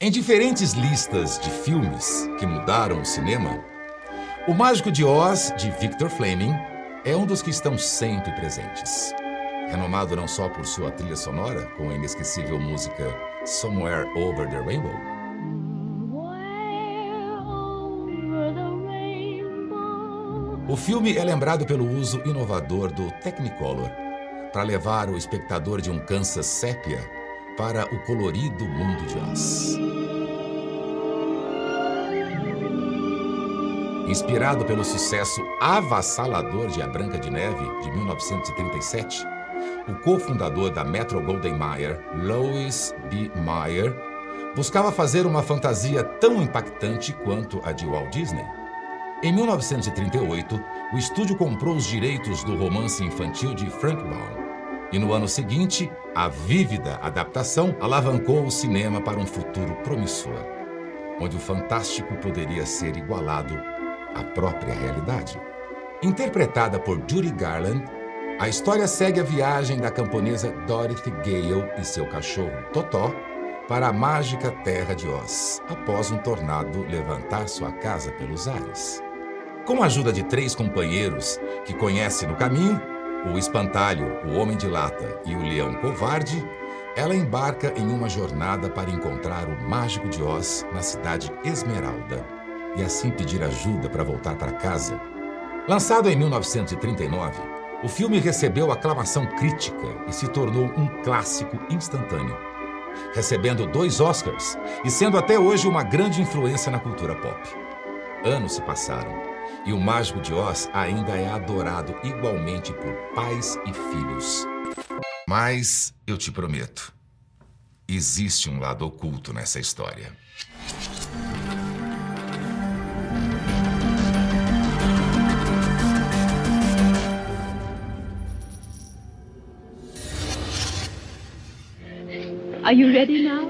Em diferentes listas de filmes que mudaram o cinema, O Mágico de Oz, de Victor Fleming, é um dos que estão sempre presentes. Renomado não só por sua trilha sonora, com a inesquecível música Somewhere Over the Rainbow, o filme é lembrado pelo uso inovador do Technicolor para levar o espectador de um Kansas sépia para o colorido mundo de Oz. Inspirado pelo sucesso avassalador de A Branca de Neve, de 1937, o cofundador da Metro Goldwyn Mayer, Lois B. Mayer, buscava fazer uma fantasia tão impactante quanto a de Walt Disney. Em 1938, o estúdio comprou os direitos do romance infantil de Frank Baum. E no ano seguinte, a vívida adaptação alavancou o cinema para um futuro promissor, onde o fantástico poderia ser igualado à própria realidade. Interpretada por Judy Garland, a história segue a viagem da camponesa Dorothy Gale e seu cachorro Totó para a mágica terra de Oz, após um tornado levantar sua casa pelos ares. Com a ajuda de três companheiros que conhece no caminho, o espantalho, o homem de lata e o leão covarde, ela embarca em uma jornada para encontrar o mágico de Oz na cidade Esmeralda e assim pedir ajuda para voltar para casa. Lançado em 1939, o filme recebeu aclamação crítica e se tornou um clássico instantâneo, recebendo dois Oscars e sendo até hoje uma grande influência na cultura pop. Anos se passaram e o Mágico de Oz ainda é adorado igualmente por pais e filhos. Mas eu te prometo, existe um lado oculto nessa história. Are you ready now?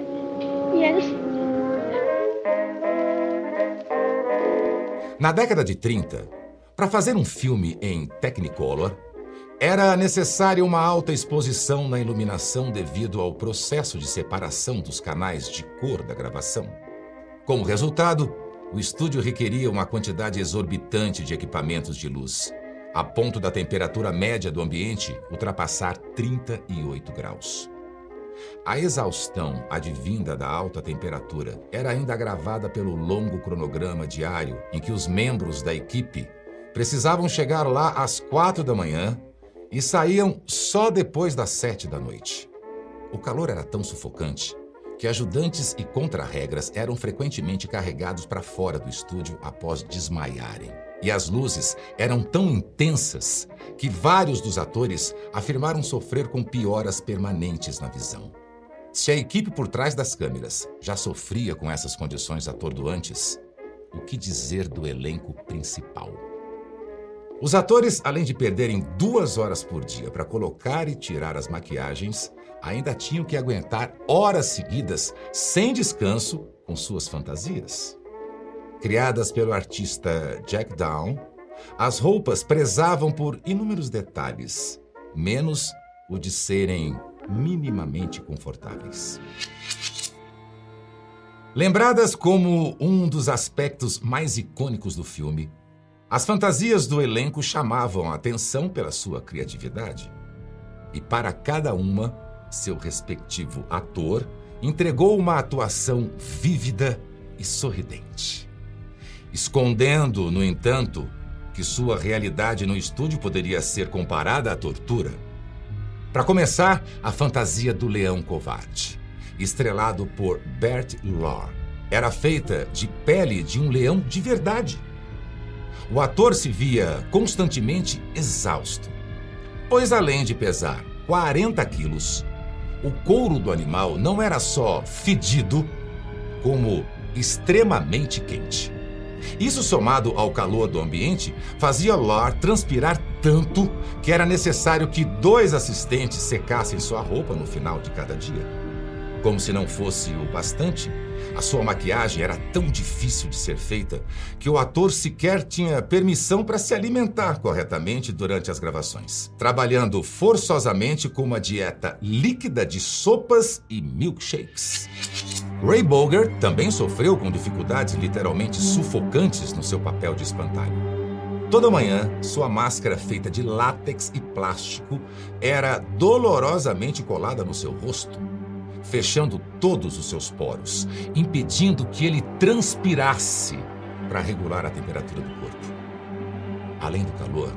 Na década de 30, para fazer um filme em Technicolor, era necessária uma alta exposição na iluminação devido ao processo de separação dos canais de cor da gravação. Como resultado, o estúdio requeria uma quantidade exorbitante de equipamentos de luz, a ponto da temperatura média do ambiente ultrapassar 38 graus. A exaustão advinda da alta temperatura era ainda agravada pelo longo cronograma diário em que os membros da equipe precisavam chegar lá às quatro da manhã e saíam só depois das sete da noite. O calor era tão sufocante que ajudantes e contrarregras eram frequentemente carregados para fora do estúdio após desmaiarem. E as luzes eram tão intensas que vários dos atores afirmaram sofrer com pioras permanentes na visão. Se a equipe por trás das câmeras já sofria com essas condições atordoantes, o que dizer do elenco principal? Os atores, além de perderem duas horas por dia para colocar e tirar as maquiagens, ainda tinham que aguentar horas seguidas, sem descanso, com suas fantasias. Criadas pelo artista Jack Down, as roupas prezavam por inúmeros detalhes, menos o de serem minimamente confortáveis. Lembradas como um dos aspectos mais icônicos do filme, as fantasias do elenco chamavam a atenção pela sua criatividade. E para cada uma, seu respectivo ator entregou uma atuação vívida e sorridente. Escondendo, no entanto, que sua realidade no estúdio poderia ser comparada à tortura. Para começar, a fantasia do leão covarde, estrelado por Bert Lahr, era feita de pele de um leão de verdade. O ator se via constantemente exausto, pois além de pesar 40 quilos, o couro do animal não era só fedido, como extremamente quente. Isso, somado ao calor do ambiente, fazia Lar transpirar tanto que era necessário que dois assistentes secassem sua roupa no final de cada dia. Como se não fosse o bastante, a sua maquiagem era tão difícil de ser feita que o ator sequer tinha permissão para se alimentar corretamente durante as gravações, trabalhando forçosamente com uma dieta líquida de sopas e milkshakes. Ray Bogart também sofreu com dificuldades literalmente sufocantes no seu papel de espantalho. Toda manhã, sua máscara feita de látex e plástico era dolorosamente colada no seu rosto, fechando todos os seus poros, impedindo que ele transpirasse para regular a temperatura do corpo. Além do calor,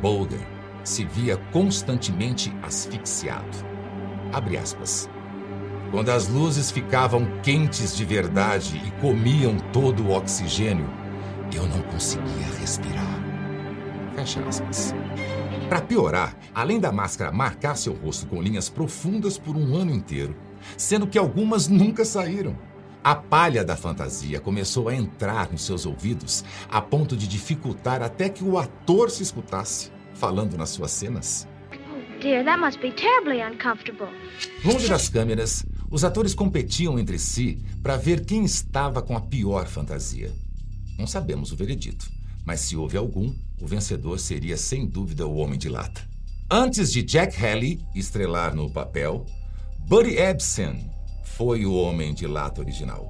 Bogart se via constantemente asfixiado. Abre aspas. Quando as luzes ficavam quentes de verdade e comiam todo o oxigênio, eu não conseguia respirar. Fecha aspas. Para piorar, além da máscara marcar seu rosto com linhas profundas por um ano inteiro, sendo que algumas nunca saíram, a palha da fantasia começou a entrar nos seus ouvidos a ponto de dificultar até que o ator se escutasse falando nas suas cenas. Oh dear, that must be terribly uncomfortable. Longe das câmeras, os atores competiam entre si para ver quem estava com a pior fantasia. Não sabemos o veredito, mas se houve algum, o vencedor seria sem dúvida o Homem de Lata. Antes de Jack Haley estrelar no papel, Buddy Ebsen foi o Homem de Lata original.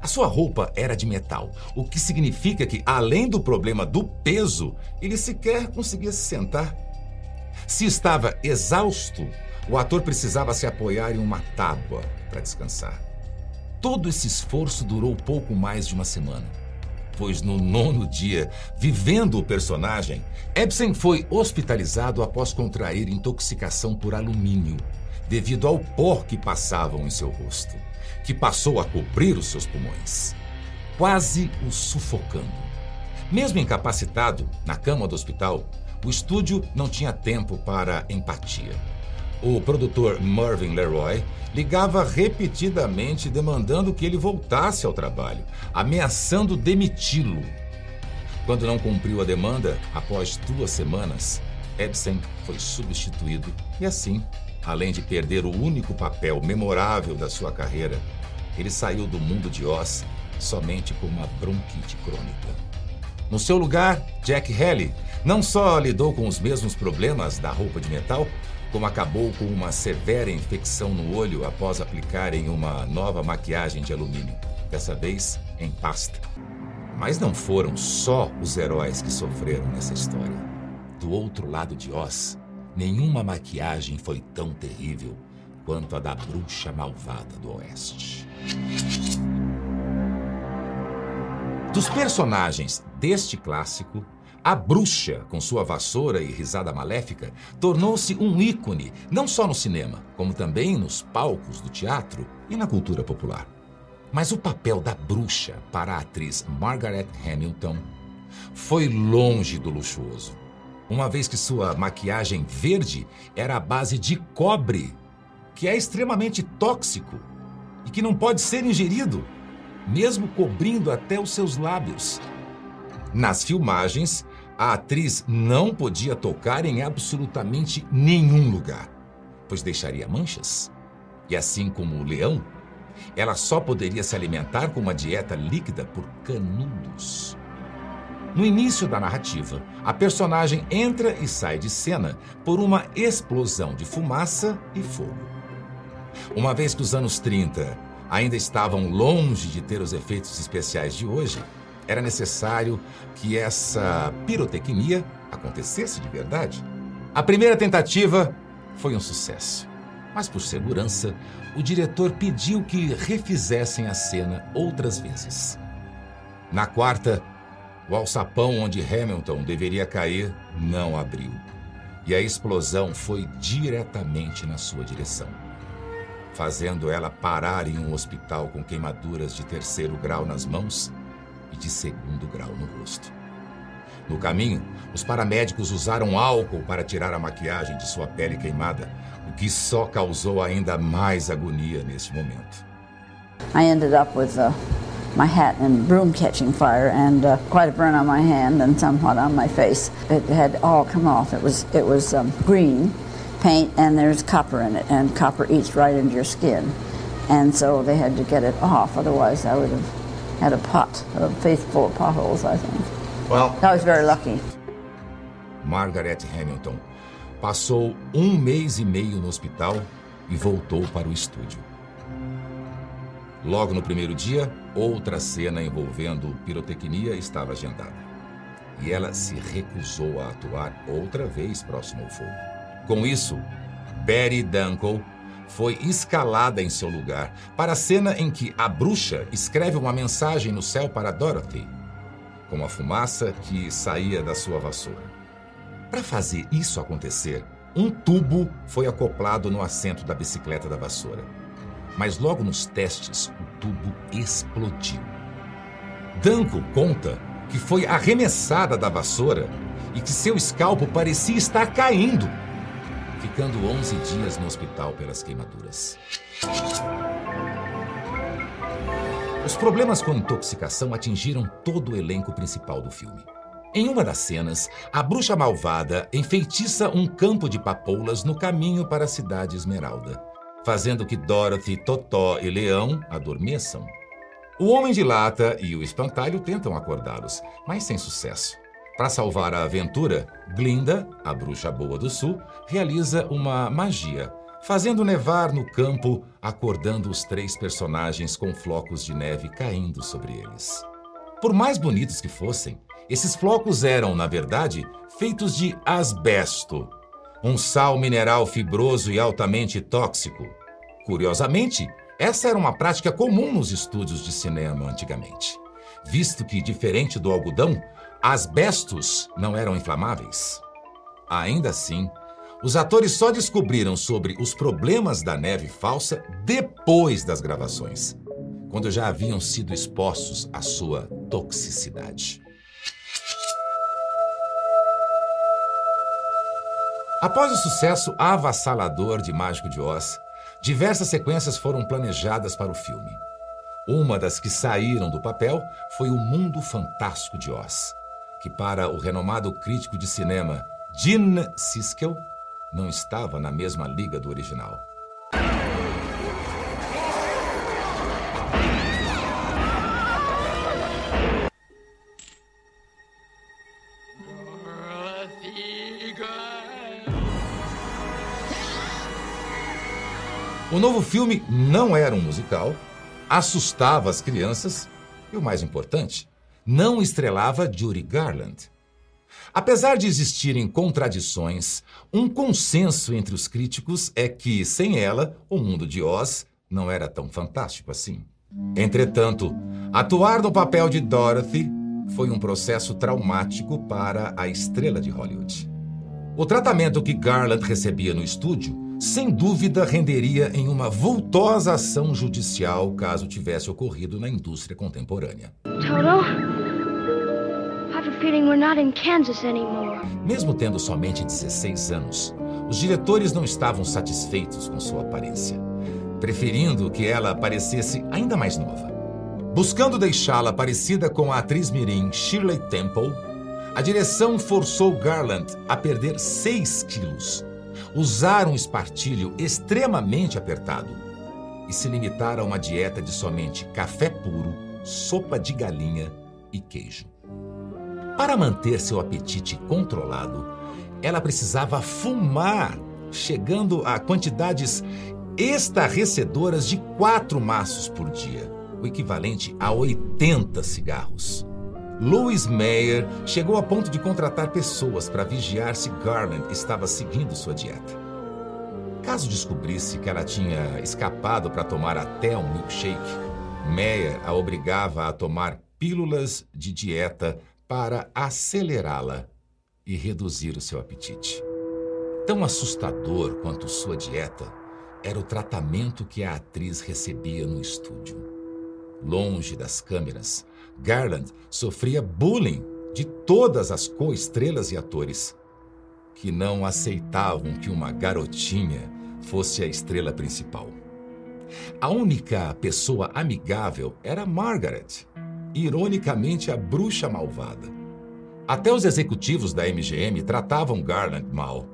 A sua roupa era de metal, o que significa que, além do problema do peso, ele sequer conseguia se sentar. Se estava exausto, o ator precisava se apoiar em uma tábua para descansar. Todo esse esforço durou pouco mais de uma semana, pois no nono dia, vivendo o personagem, Ebsen foi hospitalizado após contrair intoxicação por alumínio, devido ao pó que passavam em seu rosto, que passou a cobrir os seus pulmões, quase o sufocando. Mesmo incapacitado, na cama do hospital, o estúdio não tinha tempo para empatia. O produtor Mervyn Leroy ligava repetidamente demandando que ele voltasse ao trabalho, ameaçando demiti-lo. Quando não cumpriu a demanda, após duas semanas, Ebsen foi substituído e assim, além de perder o único papel memorável da sua carreira, ele saiu do mundo de Oz somente com uma bronquite crônica. No seu lugar, Jack Haley não só lidou com os mesmos problemas da roupa de metal, como acabou com uma severa infecção no olho após aplicarem uma nova maquiagem de alumínio, dessa vez em pasta. Mas não foram só os heróis que sofreram nessa história. Do outro lado de Oz, nenhuma maquiagem foi tão terrível quanto a da bruxa malvada do Oeste. Dos personagens deste clássico, a bruxa, com sua vassoura e risada maléfica, tornou-se um ícone não só no cinema, como também nos palcos do teatro e na cultura popular. Mas o papel da bruxa para a atriz Margaret Hamilton foi longe do luxuoso, uma vez que sua maquiagem verde era à base de cobre, que é extremamente tóxico e que não pode ser ingerido, mesmo cobrindo até os seus lábios. Nas filmagens, a atriz não podia tocar em absolutamente nenhum lugar, pois deixaria manchas. E assim como o leão, ela só poderia se alimentar com uma dieta líquida por canudos. No início da narrativa, a personagem entra e sai de cena por uma explosão de fumaça e fogo. Uma vez que os anos 30 ainda estavam longe de ter os efeitos especiais de hoje, era necessário que essa pirotecnia acontecesse de verdade. A primeira tentativa foi um sucesso, mas por segurança, o diretor pediu que refizessem a cena outras vezes. Na quarta, o alçapão onde Hamilton deveria cair não abriu, e a explosão foi diretamente na sua direção, fazendo ela parar em um hospital com queimaduras de terceiro grau nas mãos e de segundo grau no rosto. No caminho, os paramédicos usaram álcool para tirar a maquiagem de sua pele queimada, o que só causou ainda mais agonia nesse momento. I ended up with uh, my hat and broom catching fire and uh, quite a burn on my hand and somewhat on my face. It had all come off. It was it was um, green paint and there's copper in it and copper eats right into your skin. And so they had to get it off otherwise I would have had a pot, a face full of potholes, I think. Well, I was very lucky. Margaret Hamilton passou um mês e meio no hospital e voltou para o estúdio. Logo no primeiro dia, outra cena envolvendo pirotecnia estava agendada. E ela se recusou a atuar outra vez próximo ao fogo. Com isso, Betty Dunkel foi escalada em seu lugar para a cena em que a bruxa escreve uma mensagem no céu para Dorothy, com a fumaça que saía da sua vassoura. Para fazer isso acontecer, um tubo foi acoplado no assento da bicicleta da vassoura. Mas logo nos testes, o tubo explodiu. Danko conta que foi arremessada da vassoura e que seu escalpo parecia estar caindo ficando 11 dias no hospital pelas queimaduras. Os problemas com intoxicação atingiram todo o elenco principal do filme. Em uma das cenas, a bruxa malvada enfeitiça um campo de papoulas no caminho para a cidade Esmeralda, fazendo que Dorothy, Totó e Leão adormeçam. O Homem de Lata e o Espantalho tentam acordá-los, mas sem sucesso. Para salvar a aventura, Glinda, a bruxa boa do sul, realiza uma magia, fazendo nevar no campo, acordando os três personagens com flocos de neve caindo sobre eles. Por mais bonitos que fossem, esses flocos eram, na verdade, feitos de asbesto, um sal mineral fibroso e altamente tóxico. Curiosamente, essa era uma prática comum nos estúdios de cinema antigamente, visto que, diferente do algodão, asbestos não eram inflamáveis. Ainda assim, os atores só descobriram sobre os problemas da neve falsa depois das gravações, quando já haviam sido expostos à sua toxicidade. Após o sucesso avassalador de Mágico de Oz, diversas sequências foram planejadas para o filme. Uma das que saíram do papel foi O Mundo Fantástico de Oz, que para o renomado crítico de cinema Gene Siskel não estava na mesma liga do original. O novo filme não era um musical, assustava as crianças e, o mais importante, não estrelava Judy Garland. Apesar de existirem contradições, um consenso entre os críticos é que, sem ela, o mundo de Oz não era tão fantástico assim. Entretanto, atuar no papel de Dorothy foi um processo traumático para a estrela de Hollywood. O tratamento que Garland recebia no estúdio, sem dúvida, renderia em uma vultosa ação judicial caso tivesse ocorrido na indústria contemporânea. Toto? Mesmo tendo somente 16 anos, os diretores não estavam satisfeitos com sua aparência, preferindo que ela parecesse ainda mais nova. Buscando deixá-la parecida com a atriz mirim Shirley Temple, a direção forçou Garland a perder 6 quilos, usar um espartilho extremamente apertado e se limitar a uma dieta de somente café puro, sopa de galinha e queijo. Para manter seu apetite controlado, ela precisava fumar, chegando a quantidades estarrecedoras de quatro maços por dia, o equivalente a 80 cigarros. Louis Mayer chegou a ponto de contratar pessoas para vigiar se Garland estava seguindo sua dieta. Caso descobrisse que ela tinha escapado para tomar até um milkshake, Mayer a obrigava a tomar pílulas de dieta para acelerá-la e reduzir o seu apetite. Tão assustador quanto sua dieta era o tratamento que a atriz recebia no estúdio. Longe das câmeras, Garland sofria bullying de todas as co-estrelas e atores, que não aceitavam que uma garotinha fosse a estrela principal. A única pessoa amigável era Margaret, ironicamente, a bruxa malvada. Até os executivos da MGM tratavam Garland mal,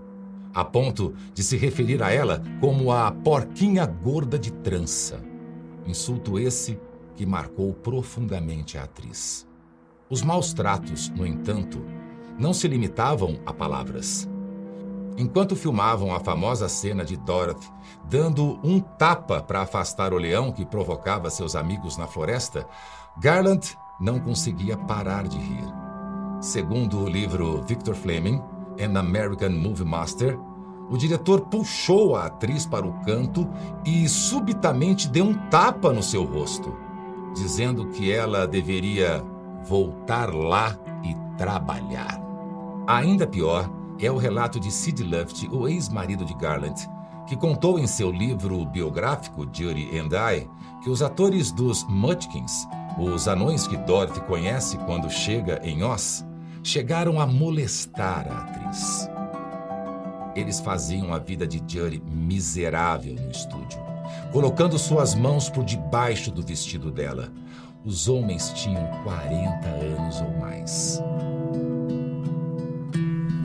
a ponto de se referir a ela como a porquinha gorda de trança. Insulto esse que marcou profundamente a atriz. Os maus tratos, no entanto, não se limitavam a palavras. Enquanto filmavam a famosa cena de Dorothy dando um tapa para afastar o leão que provocava seus amigos na floresta, Garland não conseguia parar de rir. Segundo o livro Victor Fleming, An American Movie Master, o diretor puxou a atriz para o canto e subitamente deu um tapa no seu rosto, dizendo que ela deveria voltar lá e trabalhar. Ainda pior é o relato de Sid Luft, o ex-marido de Garland, que contou em seu livro biográfico Judy and I que os atores dos Mudkins, os anões que Dorothy conhece quando chega em Oz, chegaram a molestar a atriz. Eles faziam a vida de Judy miserável no estúdio, colocando suas mãos por debaixo do vestido dela. Os homens tinham 40 anos ou mais.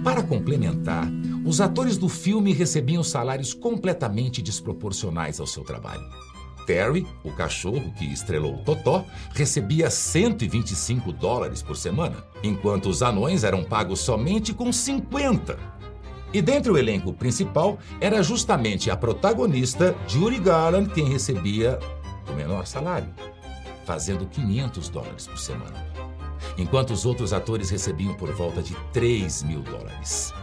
Para complementar, os atores do filme recebiam salários completamente desproporcionais ao seu trabalho. Terry, o cachorro que estrelou Totó, recebia 125 dólares por semana, enquanto os anões eram pagos somente com 50. E dentre o elenco principal era justamente a protagonista, Judy Garland, quem recebia o menor salário, fazendo 500 dólares por semana, enquanto os outros atores recebiam por volta de 3 mil dólares.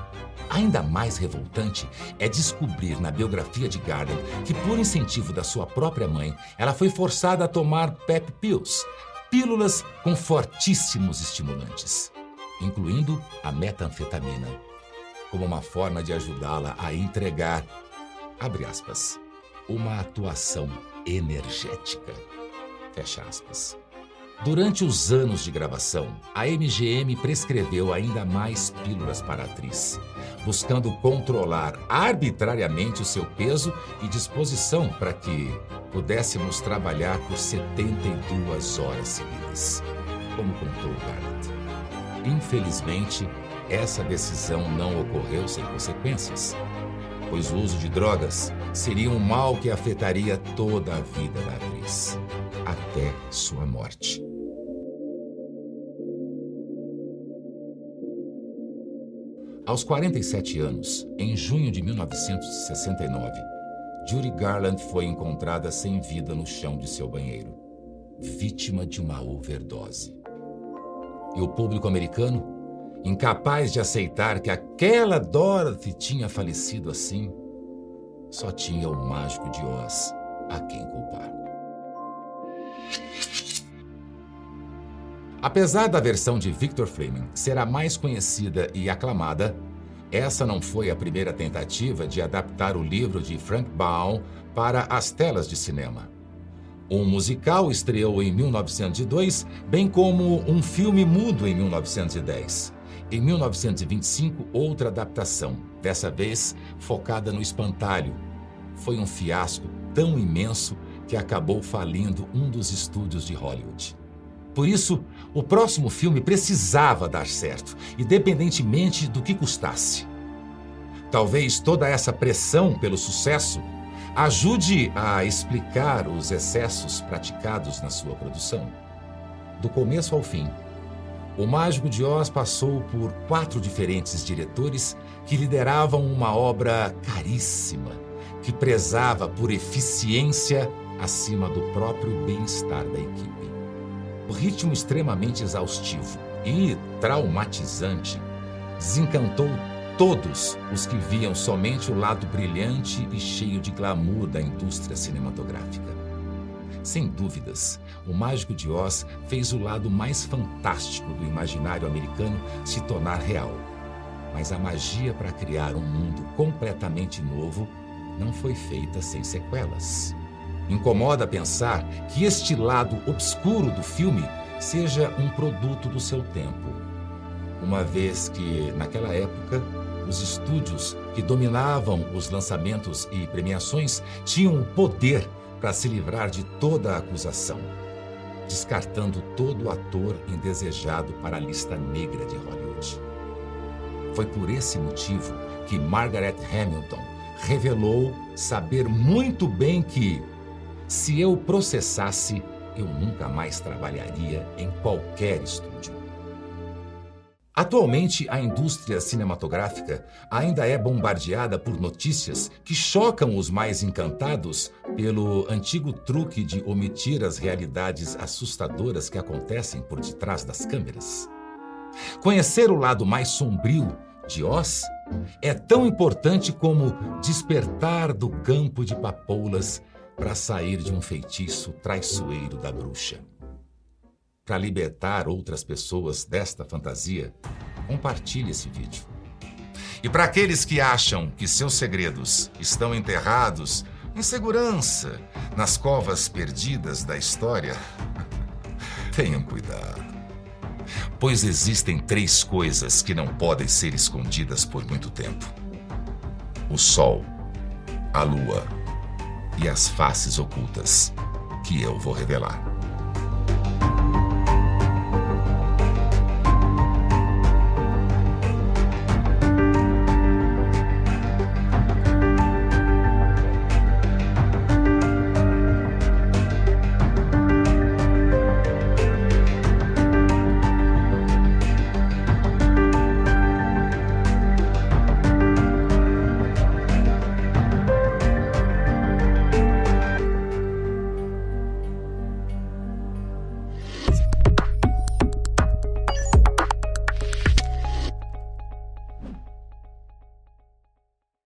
Ainda mais revoltante é descobrir na biografia de Garland que, por incentivo da sua própria mãe, ela foi forçada a tomar PEP pills, pílulas com fortíssimos estimulantes, incluindo a metanfetamina, como uma forma de ajudá-la a entregar, abre aspas, uma atuação energética, fecha aspas. Durante os anos de gravação, a MGM prescreveu ainda mais pílulas para a atriz, buscando controlar arbitrariamente o seu peso e disposição para que pudéssemos trabalhar por 72 horas seguidas, como contou Garrett. Infelizmente, essa decisão não ocorreu sem consequências, pois o uso de drogas seria um mal que afetaria toda a vida da atriz, até sua morte. Aos 47 anos, em junho de 1969, Judy Garland foi encontrada sem vida no chão de seu banheiro, vítima de uma overdose. E o público americano, incapaz de aceitar que aquela Dorothy tinha falecido assim, só tinha o mágico de Oz a quem culpar. Apesar da versão de Victor Fleming ser a mais conhecida e aclamada, essa não foi a primeira tentativa de adaptar o livro de Frank Baum para as telas de cinema. Um musical estreou em 1902, bem como um filme mudo em 1910. Em 1925, outra adaptação, dessa vez focada no espantalho. Foi um fiasco tão imenso que acabou falindo um dos estúdios de Hollywood. Por isso, o próximo filme precisava dar certo, independentemente do que custasse. Talvez toda essa pressão pelo sucesso ajude a explicar os excessos praticados na sua produção. Do começo ao fim, o Mágico de Oz passou por quatro diferentes diretores que lideravam uma obra caríssima, que prezava por eficiência acima do próprio bem-estar da equipe. O ritmo extremamente exaustivo e traumatizante desencantou todos os que viam somente o lado brilhante e cheio de glamour da indústria cinematográfica. Sem dúvidas, o Mágico de Oz fez o lado mais fantástico do imaginário americano se tornar real. Mas a magia para criar um mundo completamente novo não foi feita sem sequelas. Incomoda pensar que este lado obscuro do filme seja um produto do seu tempo, uma vez que, naquela época, os estúdios que dominavam os lançamentos e premiações tinham o poder para se livrar de toda a acusação, descartando todo ator indesejado para a lista negra de Hollywood. Foi por esse motivo que Margaret Hamilton revelou saber muito bem que se eu processasse, eu nunca mais trabalharia em qualquer estúdio. Atualmente, a indústria cinematográfica ainda é bombardeada por notícias que chocam os mais encantados pelo antigo truque de omitir as realidades assustadoras que acontecem por detrás das câmeras. Conhecer o lado mais sombrio de Oz é tão importante como despertar do campo de papoulas para sair de um feitiço traiçoeiro da bruxa. Para libertar outras pessoas desta fantasia, compartilhe esse vídeo. E para aqueles que acham que seus segredos estão enterrados em segurança nas covas perdidas da história, tenham cuidado. Pois existem três coisas que não podem ser escondidas por muito tempo: o sol, a lua e as faces ocultas que eu vou revelar.